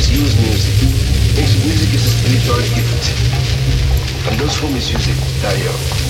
misuse music. Music is a spiritual gift. And those who misuse it die young.